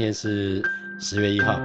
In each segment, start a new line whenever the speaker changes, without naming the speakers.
今天是十月一号，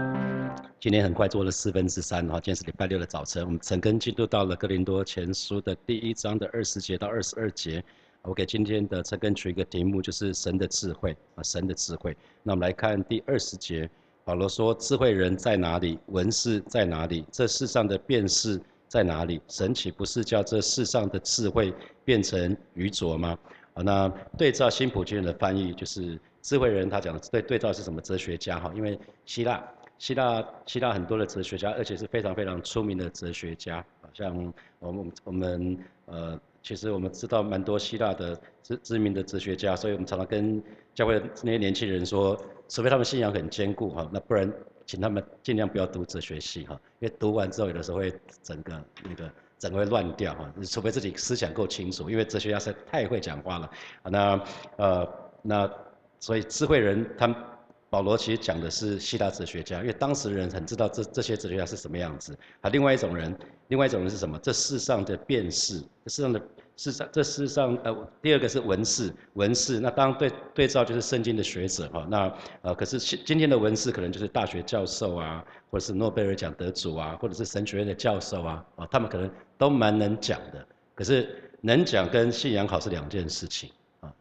今天很快做了四分之三哈，今天是礼拜六的早晨，我们陈根进度到了哥林多前书的第一章的二十节到二十二节。我给今天的陈根取一个题目，就是神的智慧啊，神的智慧。那我们来看第二十节，保罗说：智慧人在哪里？文士在哪里？这世上的辨识在哪里？神岂不是叫这世上的智慧变成愚拙吗？啊，那对照新普京人的翻译就是。智慧人他讲的对对照是什么哲学家哈？因为希腊希腊希腊很多的哲学家，而且是非常非常出名的哲学家，像我们我们呃，其实我们知道蛮多希腊的知知名的哲学家，所以我们常常跟教会那些年轻人说，除非他们信仰很坚固哈，那不然请他们尽量不要读哲学系哈，因为读完之后有的时候会整个那个整个会乱掉哈，除非自己思想够清楚，因为哲学家是太会讲话了，那呃那。所以智慧人，他保罗其实讲的是希腊哲学家，因为当时人很知道这这些哲学家是什么样子。啊，另外一种人，另外一种人是什么？这世上的辨识，世上的世上，这世上呃，第二个是文士，文士。那当然对对照就是圣经的学者哈。那呃，可是今天的文士可能就是大学教授啊，或者是诺贝尔奖得主啊，或者是神学院的教授啊，啊，他们可能都蛮能讲的。可是能讲跟信仰好是两件事情。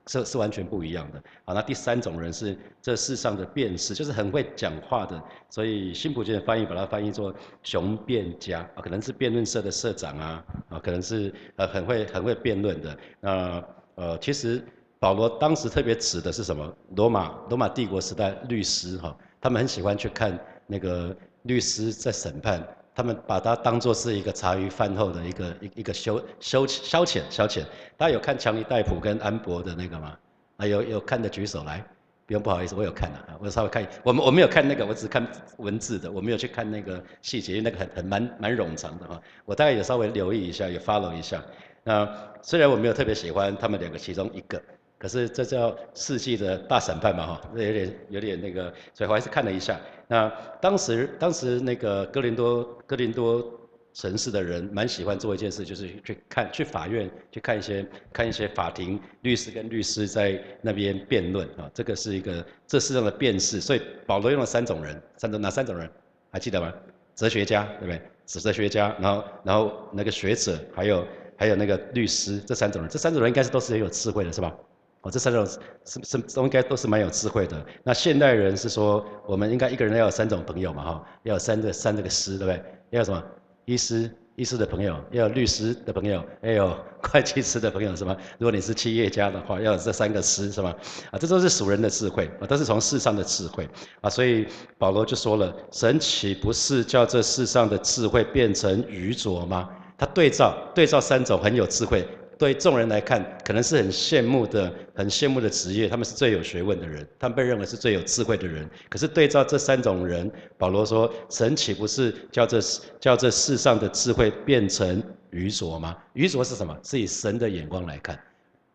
这是完全不一样的。好，那第三种人是这世上的辩士，就是很会讲话的。所以新普京的翻译把它翻译作雄辩家啊，可能是辩论社的社长啊，啊，可能是呃很会很会辩论的。那呃，其实保罗当时特别指的是什么？罗马罗马帝国时代律师哈，他们很喜欢去看那个律师在审判。他们把它当作是一个茶余饭后的一个一一个休休消遣消遣。大家有看强尼戴普跟安博的那个吗？啊，有有看的举手来。不用不好意思，我有看的，我稍微看。我们我没有看那个，我只看文字的，我没有去看那个细节，那个很很蛮蛮冗长的哈。我大概也稍微留意一下，也 follow 一下。那虽然我没有特别喜欢他们两个其中一个。可是这叫世纪的大审判嘛，哈，这有点有点那个，所以我还是看了一下。那当时当时那个哥林多哥林多城市的人蛮喜欢做一件事，就是去看去法院去看一些看一些法庭律师跟律师在那边辩论啊，这个是一个这世上的辩士。所以保罗用了三种人，三种哪三种人还记得吗？哲学家对不对？哲学家，然后然后那个学者，还有还有那个律师，这三种人，这三种人应该是都是很有智慧的，是吧？哦，这三种是是都应该都是蛮有智慧的。那现代人是说，我们应该一个人要有三种朋友嘛，哈，要有三个三这个师，对不对？要有什么？医师，医师的朋友；要有律师的朋友；还有会计师的朋友，是吗？如果你是企业家的话，要有这三个师，是吗？啊，这都是属人的智慧，啊，都是从世上的智慧，啊，所以保罗就说了，神岂不是叫这世上的智慧变成愚拙吗？他对照对照三种很有智慧。对众人来看，可能是很羡慕的、很羡慕的职业，他们是最有学问的人，他们被认为是最有智慧的人。可是对照这三种人，保罗说：神岂不是叫这叫这世上的智慧变成愚拙吗？愚拙是什么？是以神的眼光来看，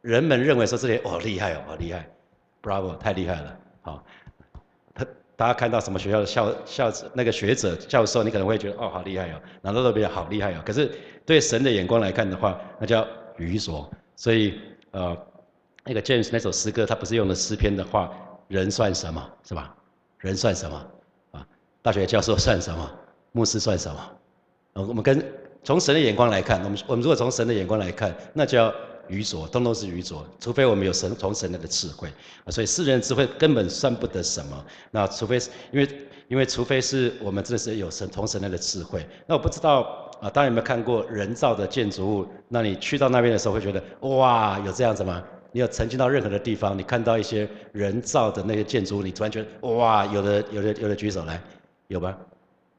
人们认为说这些哦厉害哦，好厉害，Bravo，太厉害了。好，他大家看到什么学校的校校那个学者教授，你可能会觉得哦好厉害哦，哪都都比较好厉害哦。可是对神的眼光来看的话，那叫。愚拙，所以呃，那个 James 那首诗歌，他不是用的诗篇的话，人算什么，是吧？人算什么？啊，大学教授算什么？牧师算什么？我们跟从神的眼光来看，我们我们如果从神的眼光来看，那叫愚拙，通通是愚拙，除非我们有神从神来的智慧啊，所以世人智慧根本算不得什么。那除非是因为因为除非是我们真的是有神从神来的智慧，那我不知道。啊，大家有没有看过人造的建筑物？那你去到那边的时候，会觉得哇，有这样子吗？你有曾经到任何的地方，你看到一些人造的那些建筑物，你突然觉得哇，有的有的有的举手来，有吗？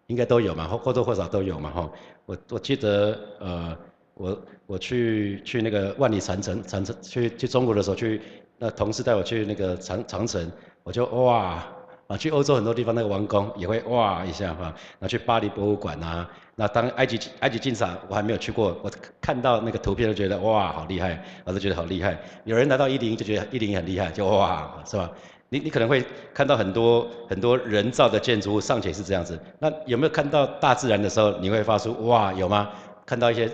应该都有嘛，或或多或少都有嘛，哈。我我记得，呃，我我去去那个万里长城长城去去中国的时候，去那同事带我去那个长长城，我就哇。啊，去欧洲很多地方那个王宫也会哇一下哈，那去巴黎博物馆啊，那当埃及埃及进场我还没有去过，我看到那个图片就觉得哇好厉害，我都觉得好厉害。有人来到一零就觉得一零很厉害，就哇是吧？你你可能会看到很多很多人造的建筑物尚且是这样子，那有没有看到大自然的时候你会发出哇有吗？看到一些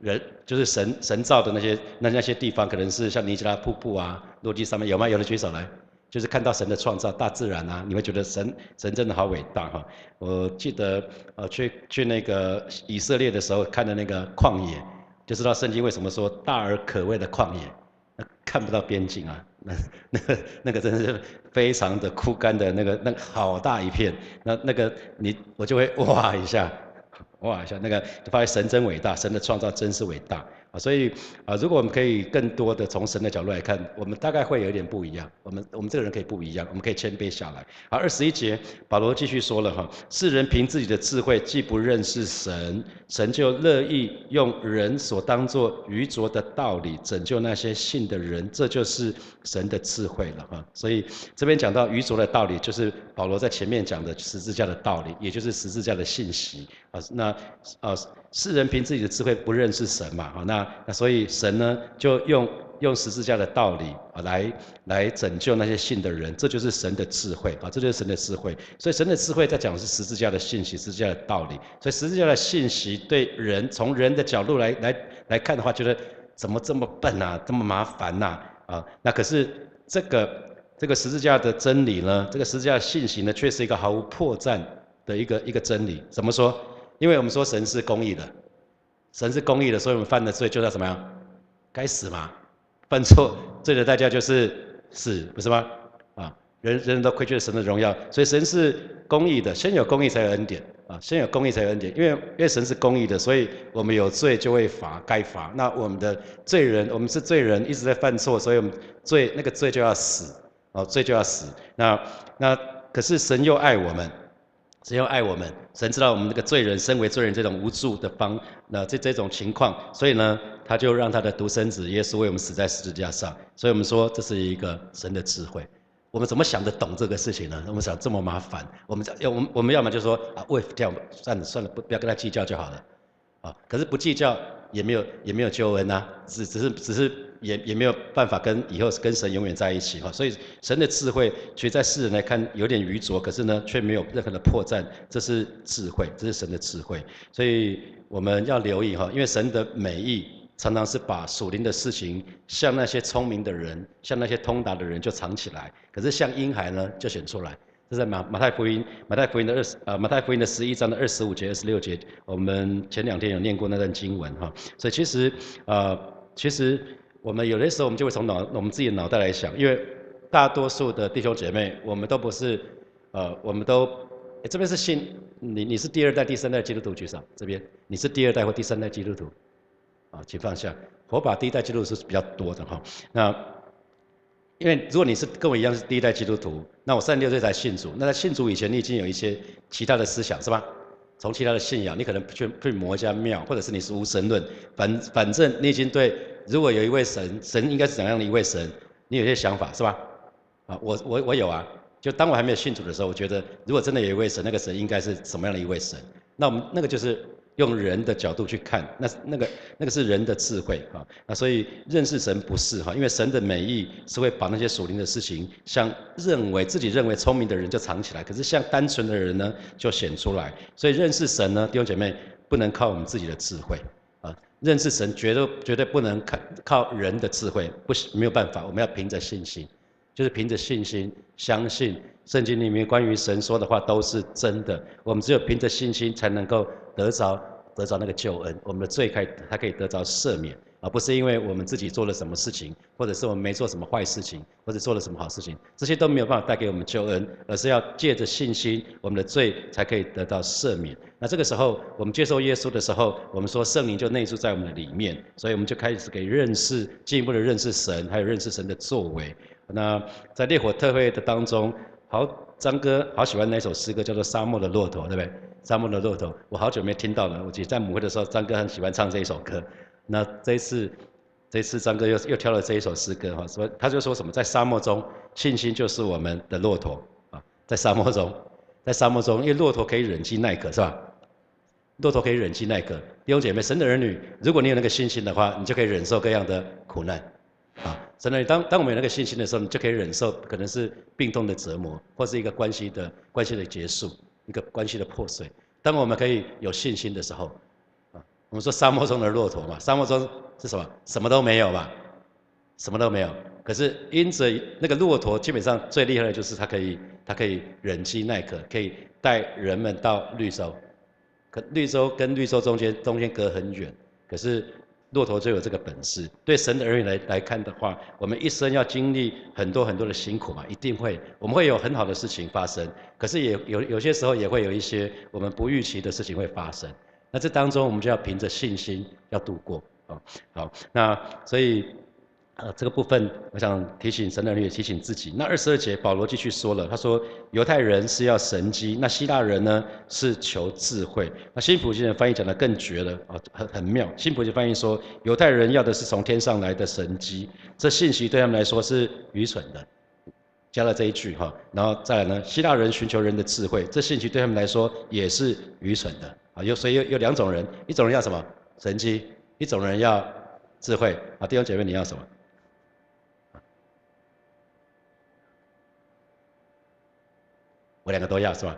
人就是神神造的那些那那些地方，可能是像尼加拉瀑布啊，落基上面有吗？有的举手来。就是看到神的创造，大自然啊，你会觉得神神真的好伟大哈。我记得呃去去那个以色列的时候看的那个旷野，就知道圣经为什么说大而可畏的旷野，看不到边境啊，那 那个那个真是非常的枯干的那个那好大一片，那那个你我就会哇一下，哇一下那个就发现神真伟大，神的创造真是伟大。啊，所以啊，如果我们可以更多的从神的角度来看，我们大概会有一点不一样。我们我们这个人可以不一样，我们可以谦卑下来。好，二十一节，保罗继续说了哈，世人凭自己的智慧既不认识神，神就乐意用人所当作愚拙的道理拯救那些信的人，这就是神的智慧了哈。所以这边讲到愚拙的道理，就是保罗在前面讲的十字架的道理，也就是十字架的信息啊。那啊。世人凭自己的智慧不认识神嘛，好，那那所以神呢就用用十字架的道理啊来来拯救那些信的人，这就是神的智慧啊，这就是神的智慧。所以神的智慧在讲的是十字架的信息，十字架的道理。所以十字架的信息对人从人的角度来来来看的话，觉得怎么这么笨啊，这么麻烦呐啊？那可是这个这个十字架的真理呢，这个十字架的信息呢，却是一个毫无破绽的一个一个真理。怎么说？因为我们说神是公义的，神是公义的，所以我们犯的罪就要怎么样？该死嘛！犯错罪的代价就是死，不是吗？啊，人人人都亏缺神的荣耀，所以神是公义的，先有公义才有恩典啊，先有公义才有恩典。因为因为神是公义的，所以我们有罪就会罚，该罚。那我们的罪人，我们是罪人，一直在犯错，所以我们罪那个罪就要死，哦，罪就要死。那那可是神又爱我们。神又爱我们，神知道我们这个罪人，身为罪人这种无助的方，那这这种情况，所以呢，他就让他的独生子耶稣为我们死在十字架上。所以我们说这是一个神的智慧。我们怎么想得懂这个事情呢？我们想这么麻烦，我们要我们我们要么就说啊，为这样算了算了，不不要跟他计较就好了，啊，可是不计较也没有也没有救恩呐，只只是只是。也也没有办法跟以后跟神永远在一起哈，所以神的智慧，其实在世人来看有点愚拙，可是呢却没有任何的破绽，这是智慧，这是神的智慧，所以我们要留意哈，因为神的美意常常是把属灵的事情，像那些聪明的人，像那些通达的人就藏起来，可是像婴孩呢就显出来，这是马马太福音马太福音的二十呃马太福音的十一章的二十五节二十六节，我们前两天有念过那段经文哈，所以其实呃其实。我们有的时候，我们就会从脑我们自己的脑袋来想，因为大多数的弟兄姐妹，我们都不是，呃，我们都这边是新，你你是第二代、第三代基督徒举手，这边你是第二代或第三代基督徒，啊，请放下。我把第一代基督徒是比较多的哈，那因为如果你是跟我一样是第一代基督徒，那我三十六岁才信主，那在信主以前，你已经有一些其他的思想是吧？从其他的信仰，你可能去去某一家庙，或者是你是无神论，反反正你已经对。如果有一位神，神应该是怎样的一位神？你有些想法是吧？啊，我我我有啊。就当我还没有信主的时候，我觉得如果真的有一位神，那个神应该是什么样的一位神？那我们那个就是用人的角度去看，那那个那个是人的智慧啊。那所以认识神不是哈，因为神的美意是会把那些属灵的事情，像认为自己认为聪明的人就藏起来，可是像单纯的人呢就显出来。所以认识神呢，弟兄姐妹不能靠我们自己的智慧。认识神绝对绝对不能靠靠人的智慧，不没有办法。我们要凭着信心，就是凭着信心相信圣经里面关于神说的话都是真的。我们只有凭着信心才能够得着得着那个救恩，我们的罪可以还可以得着赦免。而不是因为我们自己做了什么事情，或者是我们没做什么坏事情，或者做了什么好事情，这些都没有办法带给我们救恩，而是要借着信心，我们的罪才可以得到赦免。那这个时候，我们接受耶稣的时候，我们说圣灵就内住在我们的里面，所以我们就开始给认识进一步的认识神，还有认识神的作为。那在烈火特会的当中，好，张哥好喜欢那首诗歌，叫做《沙漠的骆驼》，对不对？沙漠的骆驼，我好久没听到了。我记得在母会的时候，张哥很喜欢唱这一首歌。那这一次，这次张哥又又挑了这一首诗歌哈，说他就说什么，在沙漠中，信心就是我们的骆驼啊，在沙漠中，在沙漠中，因为骆驼可以忍饥耐渴是吧？骆驼可以忍饥耐渴，弟兄姐妹，神的儿女，如果你有那个信心的话，你就可以忍受各样的苦难啊。神的儿女，当当我们有那个信心的时候，你就可以忍受可能是病痛的折磨，或是一个关系的关系的结束，一个关系的破碎。当我们可以有信心的时候。我们说沙漠中的骆驼嘛，沙漠中是什么？什么都没有嘛，什么都没有。可是因此那个骆驼，基本上最厉害的就是它可以，它可以忍饥耐渴，可以带人们到绿洲。可绿洲跟绿洲中间中间隔很远，可是骆驼就有这个本事。对神的儿女来来看的话，我们一生要经历很多很多的辛苦嘛，一定会，我们会有很好的事情发生。可是也有有些时候也会有一些我们不预期的事情会发生。那这当中我们就要凭着信心要度过啊。好，那所以。呃，这个部分我想提醒神的人也提醒自己。那二十二节保罗继续说了，他说犹太人是要神机，那希腊人呢是求智慧。那新普京的翻译讲的更绝了啊，很很妙。新普京翻译说犹太人要的是从天上来的神机，这信息对他们来说是愚蠢的，加了这一句哈。然后再来呢，希腊人寻求人的智慧，这信息对他们来说也是愚蠢的啊。有所以有有两种人，一种人要什么神机，一种人要智慧啊。弟兄姐妹你要什么？我两个都要是吧？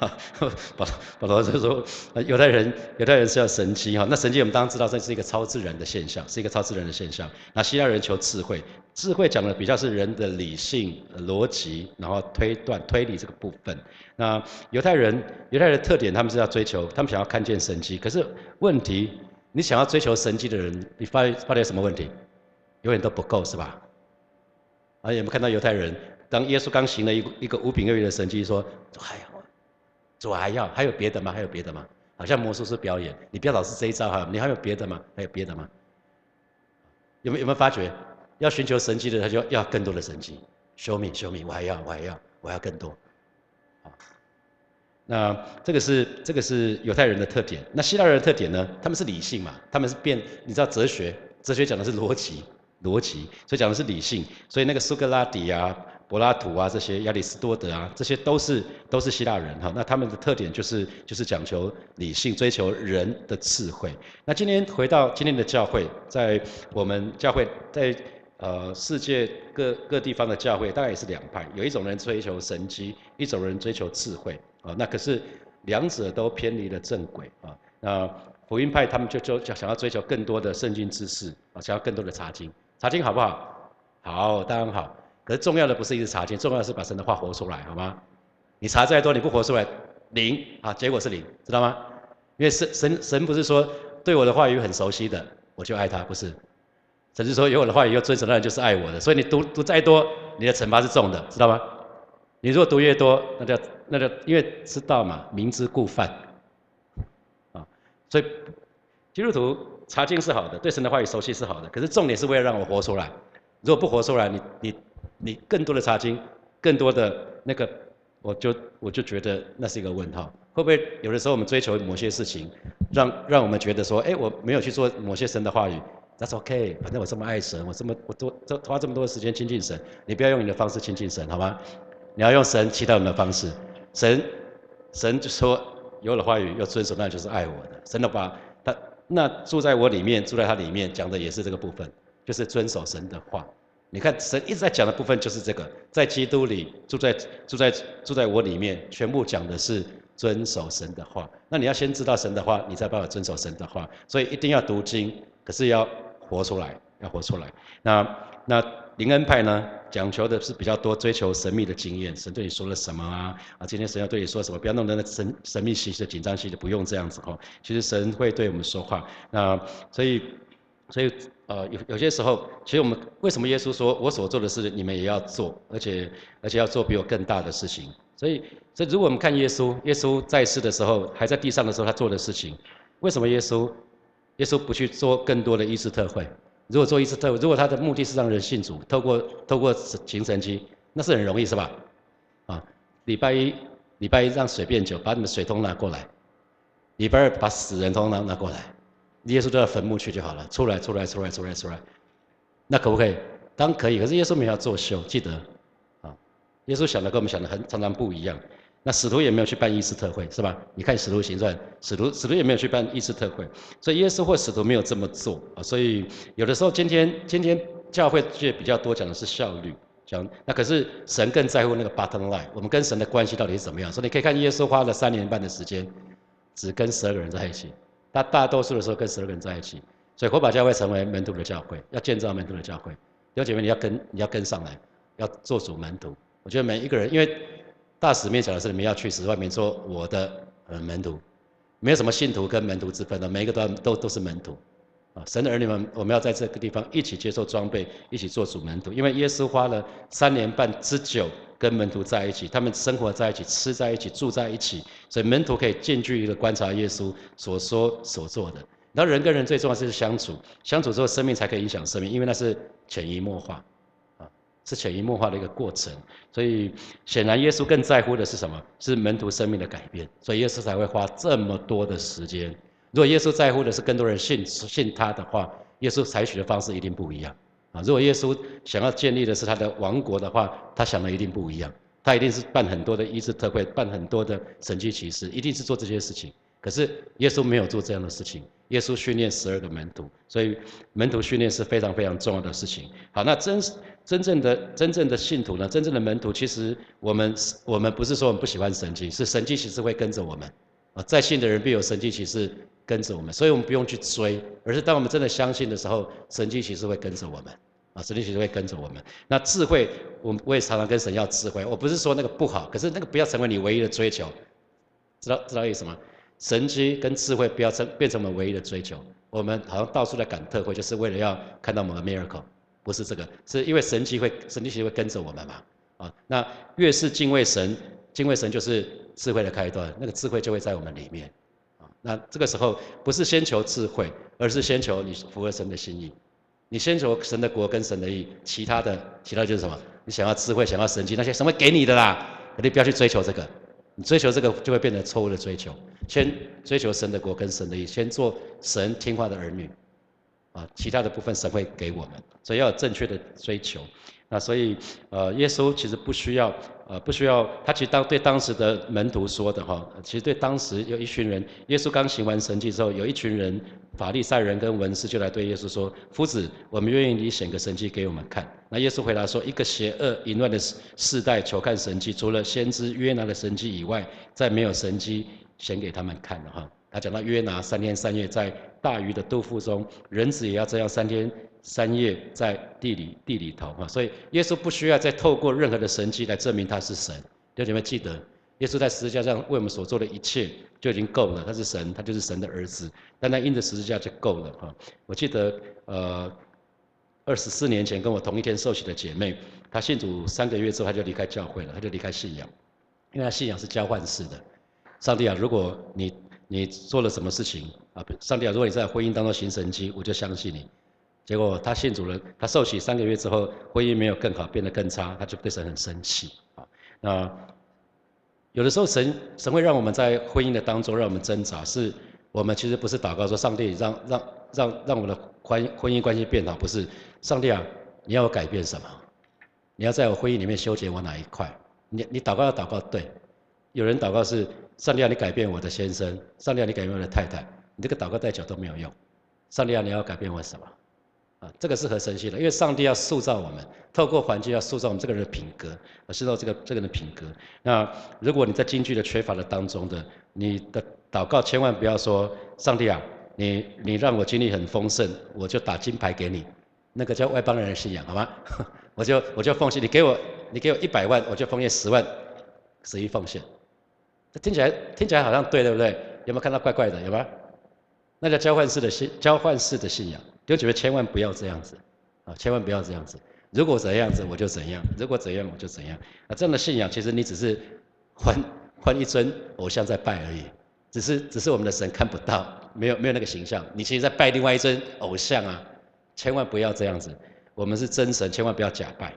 保保罗就说，犹太人犹太人是要神机哈，那神机我们当然知道这是一个超自然的现象，是一个超自然的现象。那希腊人求智慧，智慧讲的比较是人的理性逻辑，然后推断推理这个部分。那犹太人犹太人的特点，他们是要追求，他们想要看见神机。可是问题，你想要追求神机的人，你发发现什么问题？永远都不够是吧？啊，有没有看到犹太人？当耶稣刚行了一一个五饼二鱼的神迹，说：“主还要，主还要，还有别的吗？还有别的吗？好像魔术师表演，你不要老是这一招哈，你还有别的吗？还有别的吗？有没有有没有发觉，要寻求神迹的，他就要更多的神迹，show me，show me，我还要，我还要，我要更多。那这个是这个是犹太人的特点。那希腊人的特点呢？他们是理性嘛，他们是变，你知道哲学，哲学讲的是逻辑，逻辑，所以讲的是理性，所以那个苏格拉底啊。柏拉图啊，这些亚里士多德啊，这些都是都是希腊人哈。那他们的特点就是就是讲求理性，追求人的智慧。那今天回到今天的教会，在我们教会，在呃世界各各地方的教会，大概也是两派。有一种人追求神机，一种人追求智慧啊。那可是两者都偏离了正轨啊。那福音派他们就就想要追求更多的圣经知识啊，想要更多的查经。查经好不好？好，当然好。可是重要的不是一直查经，重要的是把神的话活出来，好吗？你查再多，你不活出来，零啊，结果是零，知道吗？因为神神神不是说对我的话语很熟悉的，我就爱他，不是。神是说有我的话语又遵守的人就是爱我的，所以你读读再多，你的惩罚是重的，知道吗？你如果读越多，那叫那叫因为知道嘛，明知故犯啊。所以基督徒查经是好的，对神的话语熟悉是好的，可是重点是为了让我活出来。如果不活出来，你你。你更多的查经，更多的那个，我就我就觉得那是一个问号。会不会有的时候我们追求某些事情，让让我们觉得说，哎，我没有去做某些神的话语，That's OK，反正我这么爱神，我这么我多这花这么多时间亲近神，你不要用你的方式亲近神，好吗？你要用神期待我们的方式。神神就说有了话语要遵守，那就是爱我的。神的话他那住在我里面，住在他里面，讲的也是这个部分，就是遵守神的话。你看，神一直在讲的部分就是这个，在基督里住在住在住在我里面，全部讲的是遵守神的话。那你要先知道神的话，你才办法遵守神的话。所以一定要读经，可是要活出来，要活出来。那那灵恩派呢，讲求的是比较多，追求神秘的经验。神对你说了什么啊？啊，今天神要对你说什么？不要弄得那神神秘兮兮的、紧张兮兮的，不用这样子哦。其实神会对我们说话。那所以。所以，呃，有有些时候，其实我们为什么耶稣说我所做的事你们也要做，而且而且要做比我更大的事情？所以，所以如果我们看耶稣，耶稣在世的时候，还在地上的时候，他做的事情，为什么耶稣耶稣不去做更多的医治特会？如果做医治特会，如果他的目的是让人信主，透过透过行神迹，那是很容易，是吧？啊，礼拜一礼拜一让水变酒，把你们水桶拿过来；礼拜二把死人通拿拿过来。耶稣到坟墓去就好了，出来，出来，出来，出来，出来，那可不可以？当然可以。可是耶稣没有作秀，记得啊，耶稣想的跟我们想的很常常不一样。那使徒也没有去办医治特会，是吧？你看使徒行传，使徒使徒也没有去办医治特会，所以耶稣或使徒没有这么做啊。所以有的时候，今天今天教会却比较多讲的是效率，讲那可是神更在乎那个 bottom line，我们跟神的关系到底是怎么样？所以你可以看耶稣花了三年半的时间，只跟十二个人在一起。大大多数的时候跟十二个人在一起，所以火把教会成为门徒的教会，要建造门徒的教会。弟兄姐妹，你要跟你要跟上来，要做主门徒。我觉得每一个人，因为大使命讲的是你们要去使外面做我的呃门徒，没有什么信徒跟门徒之分的，每一个都都都是门徒。啊，神的儿女们，我们要在这个地方一起接受装备，一起做主门徒。因为耶稣花了三年半之久跟门徒在一起，他们生活在一起，吃在一起，住在一起，所以门徒可以近距离的观察耶稣所说所做的。然后人跟人最重要就是相处，相处之后生命才可以影响生命，因为那是潜移默化，啊，是潜移默化的一个过程。所以显然耶稣更在乎的是什么？是门徒生命的改变，所以耶稣才会花这么多的时间。如果耶稣在乎的是更多人信信他的话，耶稣采取的方式一定不一样啊！如果耶稣想要建立的是他的王国的话，他想的一定不一样，他一定是办很多的医治特会，办很多的神迹奇事，一定是做这些事情。可是耶稣没有做这样的事情，耶稣训练十二个门徒，所以门徒训练是非常非常重要的事情。好，那真真正的真正的信徒呢？真正的门徒，其实我们我们不是说我们不喜欢神迹，是神迹其实会跟着我们啊，在信的人必有神迹启示。跟着我们，所以我们不用去追，而是当我们真的相信的时候，神迹其实会跟着我们啊，神迹其实会跟着我们。那智慧，我我也常常跟神要智慧。我不是说那个不好，可是那个不要成为你唯一的追求，知道知道意思吗？神迹跟智慧不要成变成我们唯一的追求。我们好像到处在赶特会，就是为了要看到某个 miracle，不是这个，是因为神迹会神迹其实会跟着我们嘛啊。那越是敬畏神，敬畏神就是智慧的开端，那个智慧就会在我们里面。啊那这个时候不是先求智慧，而是先求你符合神的心意。你先求神的国跟神的意，其他的，其他就是什么？你想要智慧，想要神迹，那些什么给你的啦，你不要去追求这个。你追求这个就会变成错误的追求。先追求神的国跟神的意，先做神听话的儿女。啊，其他的部分神会给我们，所以要有正确的追求。那所以，呃，耶稣其实不需要，呃，不需要，他其实当对当时的门徒说的哈，其实对当时有一群人，耶稣刚行完神迹之后，有一群人，法利赛人跟文士就来对耶稣说：“夫子，我们愿意你显个神迹给我们看。”那耶稣回答说：“一个邪恶淫乱的世代求看神迹，除了先知约拿的神迹以外，再没有神迹显给他们看了哈。”他讲到约拿三天三夜在大鱼的肚腹中，人子也要这样三天。三夜在地里地里头哈，所以耶稣不需要再透过任何的神迹来证明他是神。弟兄们记得，耶稣在十字架上为我们所做的一切就已经够了。他是神，他就是神的儿子，但他因着十字架就够了哈。我记得呃，二十四年前跟我同一天受洗的姐妹，她信主三个月之后，她就离开教会了，她就离开信仰，因为她信仰是交换式的。上帝啊，如果你你做了什么事情啊，上帝啊，如果你在婚姻当中行神迹，我就相信你。结果他信主了，他受洗三个月之后，婚姻没有更好，变得更差，他就对神很生气啊。那有的时候神神会让我们在婚姻的当中让我们挣扎，是我们其实不是祷告说上帝让让让让我们的婚婚姻关系变好，不是上帝啊，你要我改变什么？你要在我婚姻里面修剪我哪一块？你你祷告要祷告对，有人祷告是上帝啊，你改变我的先生，上帝啊，你改变我的太太，你这个祷告再久都没有用。上帝啊，你要改变我什么？啊，这个是合神心的，因为上帝要塑造我们，透过环境要塑造我们这个人的品格，塑造这个这个人的品格。那如果你在京剧的缺乏的当中的，你的祷告千万不要说上帝啊，你你让我经历很丰盛，我就打金牌给你，那个叫外邦人的信仰，好吗？我就我就奉献，你给我你给我一百万，我就奉献十万，十一奉献。这听起来听起来好像对，对不对？有没有看到怪怪的？有吗？那叫交换式的信，交换式的信仰。就觉得千万不要这样子，啊，千万不要这样子。如果怎样子，我就怎样；如果怎样，我就怎样。啊，这样的信仰，其实你只是换换一尊偶像在拜而已，只是只是我们的神看不到，没有没有那个形象。你其实在拜另外一尊偶像啊，千万不要这样子。我们是真神，千万不要假拜。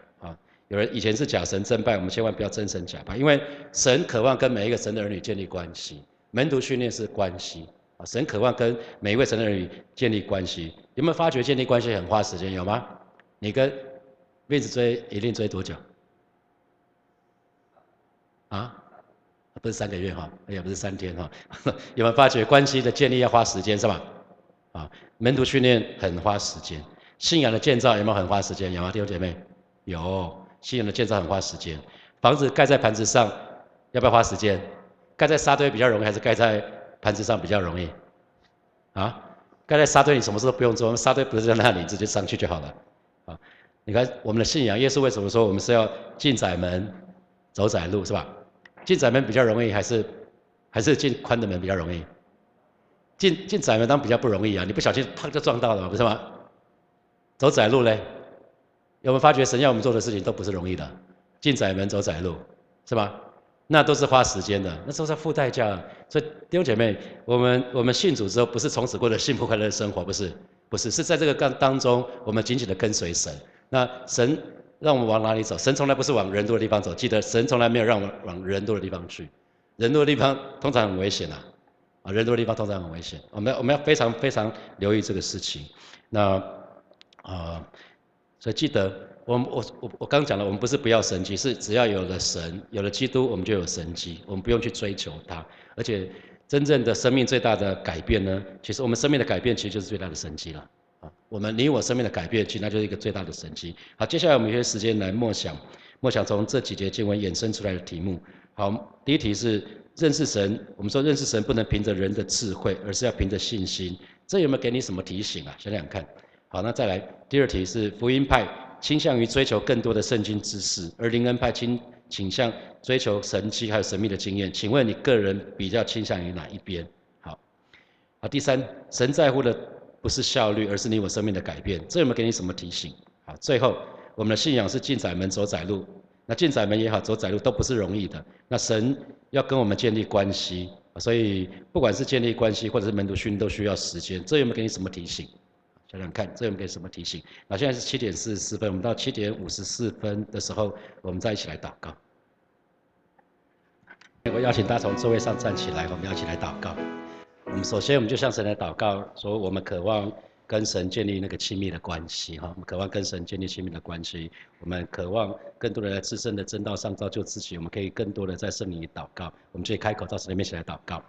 有人以前是假神真拜，我们千万不要真神假拜，因为神渴望跟每一个神的儿女建立关系，门徒训练是关系啊。神渴望跟每一位神的儿女建立关系，有没有发觉建立关系很花时间？有吗？你跟妹子追一定追多久？啊？不是三个月哈，也不是三天哈。有没有发觉关系的建立要花时间是吧？啊，门徒训练很花时间，信仰的建造有没有很花时间？有吗，弟兄姐妹？有，信仰的建造很花时间。房子盖在盘子上要不要花时间？盖在沙堆比较容易，还是盖在？盘子上比较容易，啊，盖在沙堆你什么事都不用做，沙堆不是在那里，直接上去就好了，啊，你看我们的信仰，耶稣为什么说我们是要进窄门，走窄路，是吧？进窄门比较容易，还是还是进宽的门比较容易？进进窄门当然比较不容易啊，你不小心啪就撞到了，不是吗？走窄路嘞，有没有发觉神要我们做的事情都不是容易的？进窄门走窄路，是吧？那都是花时间的，那都是付代价。所以弟兄姐妹，我们我们信主之后，不是从此过着幸福快乐的生活，不是，不是，是在这个当当中，我们紧紧的跟随神。那神让我们往哪里走？神从来不是往人多的地方走，记得神从来没有让我们往人多的地方去。人多的地方通常很危险啊，啊，人多的地方通常很危险。我们要我们要非常非常留意这个事情。那啊，所以记得。我我我我刚讲了，我们不是不要神迹，是只要有了神，有了基督，我们就有神迹，我们不用去追求它。而且真正的生命最大的改变呢，其实我们生命的改变其实就是最大的神迹了。啊，我们你我生命的改变，其实那就是一个最大的神迹。好，接下来我们有些时间来默想，默想从这几节经文衍生出来的题目。好，第一题是认识神。我们说认识神不能凭着人的智慧，而是要凭着信心。这有没有给你什么提醒啊？想想看。好，那再来第二题是福音派。倾向于追求更多的圣经知识，而灵恩派倾倾向追求神迹还有神秘的经验。请问你个人比较倾向于哪一边？好，好，第三，神在乎的不是效率，而是你我生命的改变。这有没有给你什么提醒？好，最后，我们的信仰是进窄门走窄路。那进窄门也好，走窄路都不是容易的。那神要跟我们建立关系，所以不管是建立关系或者是门徒训，都需要时间。这有没有给你什么提醒？想想看，这有给什么提醒？那现在是七点四十四分，我们到七点五十四分的时候，我们再一起来祷告。我邀请大家从座位上站起来，我们要一起来祷告。我们首先，我们就向神来祷告，说我们渴望跟神建立那个亲密的关系，哈，我们渴望跟神建立亲密的关系，我们渴望更多的在自身的正道上造就自己，我们可以更多的在圣灵里祷告，我们就开口到神的面前来祷告。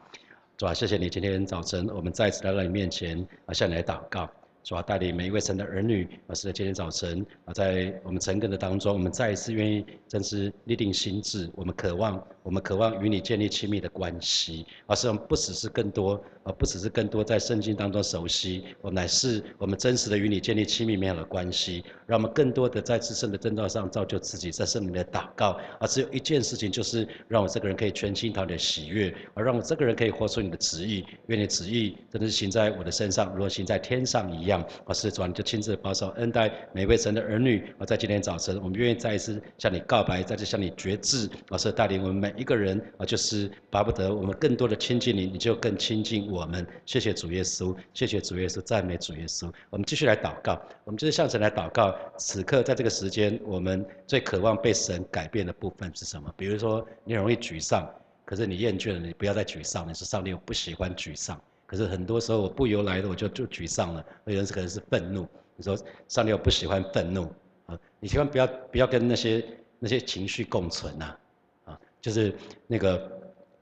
主啊，谢谢你今天早晨，我们再次来到你面前，啊，向你来祷告。主要带领每一位神的儿女，而，是在今天早晨啊，在我们诚恳的当中，我们再一次愿意真是立定心志，我们渴望，我们渴望与你建立亲密的关系，而是我们不只是更多，而，不只是更多在圣经当中熟悉，我们乃是我们真实的与你建立亲密美好的关系，让我们更多的在自身的正道上造就自己，在圣灵的祷告，而只有一件事情，就是让我这个人可以全心讨你的喜悦，而让我这个人可以活出你的旨意，愿你旨意真的是行在我的身上，如行在天上一样。啊，是主，你就亲自保守恩待每位神的儿女。啊，在今天早晨，我们愿意再一次向你告白，再次向你决志。啊，是带领我们每一个人。啊，就是巴不得我们更多的亲近你，你就更亲近我我们。谢谢主耶稣，谢谢主耶稣，赞美主耶稣。我们继续来祷告，我们就是向神来祷告。此刻在这个时间，我们最渴望被神改变的部分是什么？比如说，你很容易沮丧，可是你厌倦了，你不要再沮丧。你是上帝，我不喜欢沮丧。可是很多时候我不由来的我就就沮丧了，有人可能是愤怒。你说上帝我不喜欢愤怒啊，你千万不要不要跟那些那些情绪共存呐，啊，就是那个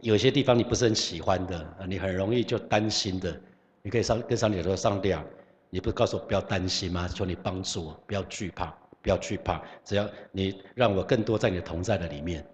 有些地方你不是很喜欢的，你很容易就担心的，你可以上跟上帝说上帝啊，你不是告诉我不要担心吗？求你帮助我，不要惧怕，不要惧怕，只要你让我更多在你的同在的里面。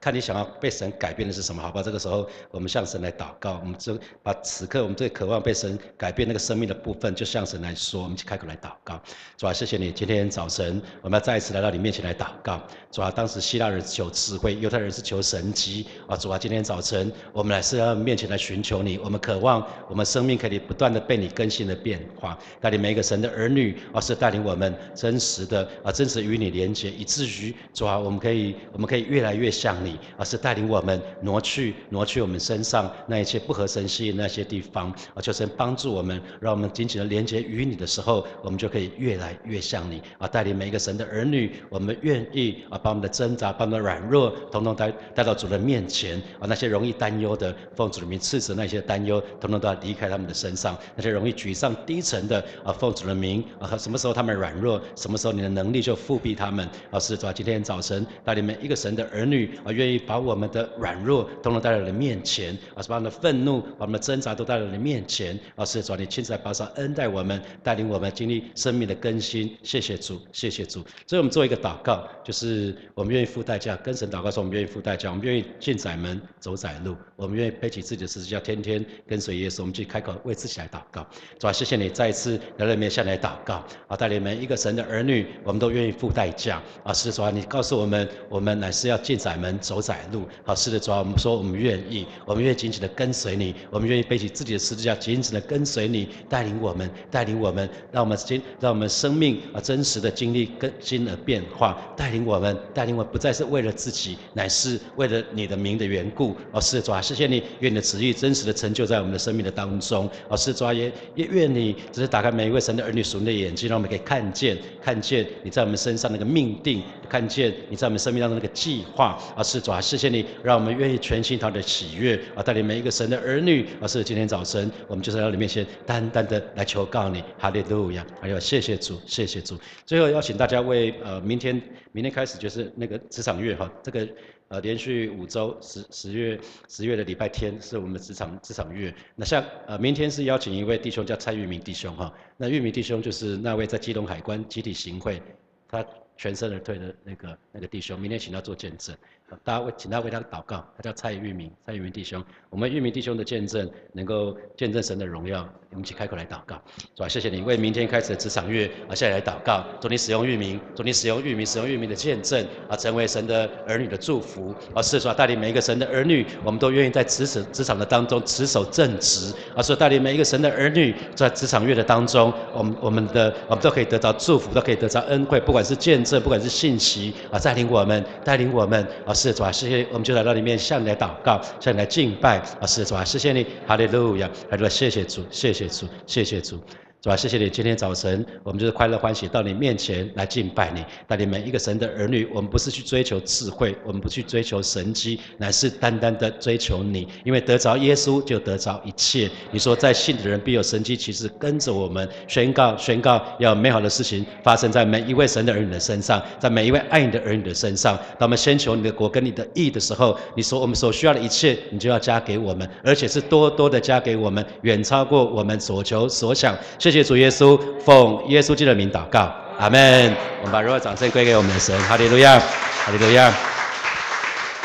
看你想要被神改变的是什么？好吧，这个时候我们向神来祷告，我们就把此刻我们最渴望被神改变那个生命的部分，就向神来说，我们去开口来祷告。主啊，谢谢你，今天早晨我们要再一次来到你面前来祷告。主啊，当时希腊人求智慧，犹太人是求神机。啊，主啊，今天早晨我们来是要面前来寻求你，我们渴望我们生命可以不断的被你更新的变化，带领每一个神的儿女，而是带领我们真实的啊，真实与你连接，以至于主啊，我们可以我们可以越来越像。向你，而是带领我们挪去挪去我们身上那一切不合神心意那些地方，啊，求神帮助我们，让我们紧紧的连接于你的时候，我们就可以越来越像你，啊，带领每一个神的儿女，我们愿意啊，把我们的挣扎，把我们的软弱，统统带带到主的面前，啊，那些容易担忧的，奉主的名斥责那些担忧，统统都要离开他们的身上，那些容易沮丧低沉的，啊，奉主的名，啊，什么时候他们软弱，什么时候你的能力就复辟他们，啊，是主啊，今天早晨带领每一个神的儿女。啊，愿意把我们的软弱统统带到你面前，啊，把我们的愤怒、把我们的挣扎都带到你面前，啊，是主，你亲自来保守恩待我们，带领我们经历生命的更新。谢谢主，谢谢主。所以我们做一个祷告，就是我们愿意付代价，跟神祷告说，我们愿意付代价，我们愿意进窄门走窄路，我们愿意背起自己的十字架，天天跟随耶稣。我们去开口为自己来祷告，主啊，谢谢你再一次来到面下来祷告，啊，带领每一个神的儿女，我们都愿意付代价，啊，是主啊，你告诉我们，我们乃是要进窄门走窄路，好，是的，主啊，我们说我们愿意，我们愿意紧紧的跟随你，我们愿意背起自己的十字架，紧紧的跟随你，带领我们，带领我们，让我们经，让我们生命啊真实的经历更新而变化，带领我们，带领我们不再是为了自己，乃是为了你的名的缘故，哦，是的，主啊，谢谢你，愿你的旨意真实的成就在我们的生命的当中，哦，是主啊，也也愿你只是打开每一位神的儿女属灵的眼睛，让我们可以看见，看见你在我们身上那个命定，看见你在我们生命当中那个计划，啊，是主啊，谢谢你，让我们愿意全心他的喜悦，啊，带领每一个神的儿女，啊，是今天早晨我们就是在你面先单单的来求告你，哈利路亚，还有谢谢主，谢谢主。最后邀请大家为呃明天，明天开始就是那个职场月哈，这个呃连续五周十十月十月的礼拜天是我们职场职场月。那像呃明天是邀请一位弟兄叫蔡玉明弟兄哈，那玉明弟兄就是那位在基隆海关集体行贿，他全身而退的那个那个弟兄，明天请他做见证。大家为请他为他祷告，他叫蔡玉明，蔡玉明弟兄，我们玉明弟兄的见证能够见证神的荣耀，我们一起开口来祷告，是吧？谢谢你为明天开始的职场月啊，下来祷告，祝你使用玉明，祝你使用玉明，使用玉明的见证啊，成为神的儿女的祝福啊，是说带领每一个神的儿女，我们都愿意在职场职场的当中持守正直啊，说带领每一个神的儿女在职场月的当中，我们我们的我们都可以得到祝福，都可以得到恩惠，不管是见证，不管是信息啊，带领我们，带领我们啊。是主啊，谢谢你，我们就来到里面向你来祷告，向你来敬拜啊！是主啊，谢谢你，哈利路亚，哈利路亚，谢谢主，谢谢主，谢谢主。是吧？谢谢你，今天早晨我们就是快乐欢喜到你面前来敬拜你，带领每一个神的儿女。我们不是去追求智慧，我们不去追求神机，乃是单单的追求你。因为得着耶稣就得着一切。你说在信的人必有神机，其实跟着我们宣告宣告，要美好的事情发生在每一位神的儿女的身上，在每一位爱你的儿女的身上。当我们先求你的国跟你的义的时候，你说我们所需要的一切，你就要加给我们，而且是多多的加给我们，远超过我们所求所想。谢谢主耶稣，奉耶稣基督的名祷告，阿门。我们把荣耀掌声归给我们的神，哈利路亚，哈利路亚。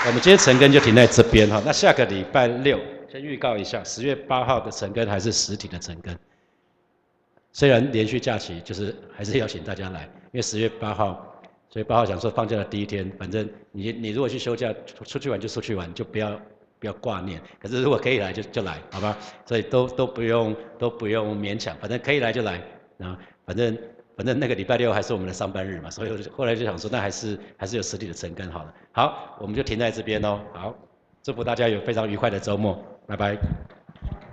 我们今天晨更就停在这边哈。那下个礼拜六，先预告一下，十月八号的晨更还是实体的晨更。虽然连续假期，就是还是邀请大家来，因为十月八号，所以八号想说放假的第一天，反正你你如果去休假出去玩就出去玩，就不要。不要挂念，可是如果可以来就就来，好吧？所以都都不用都不用勉强，反正可以来就来啊。反正反正那个礼拜六还是我们的上班日嘛，所以后来就想说，那还是还是有实体的成根好了。好，我们就停在这边哦。好，祝福大家有非常愉快的周末，拜拜。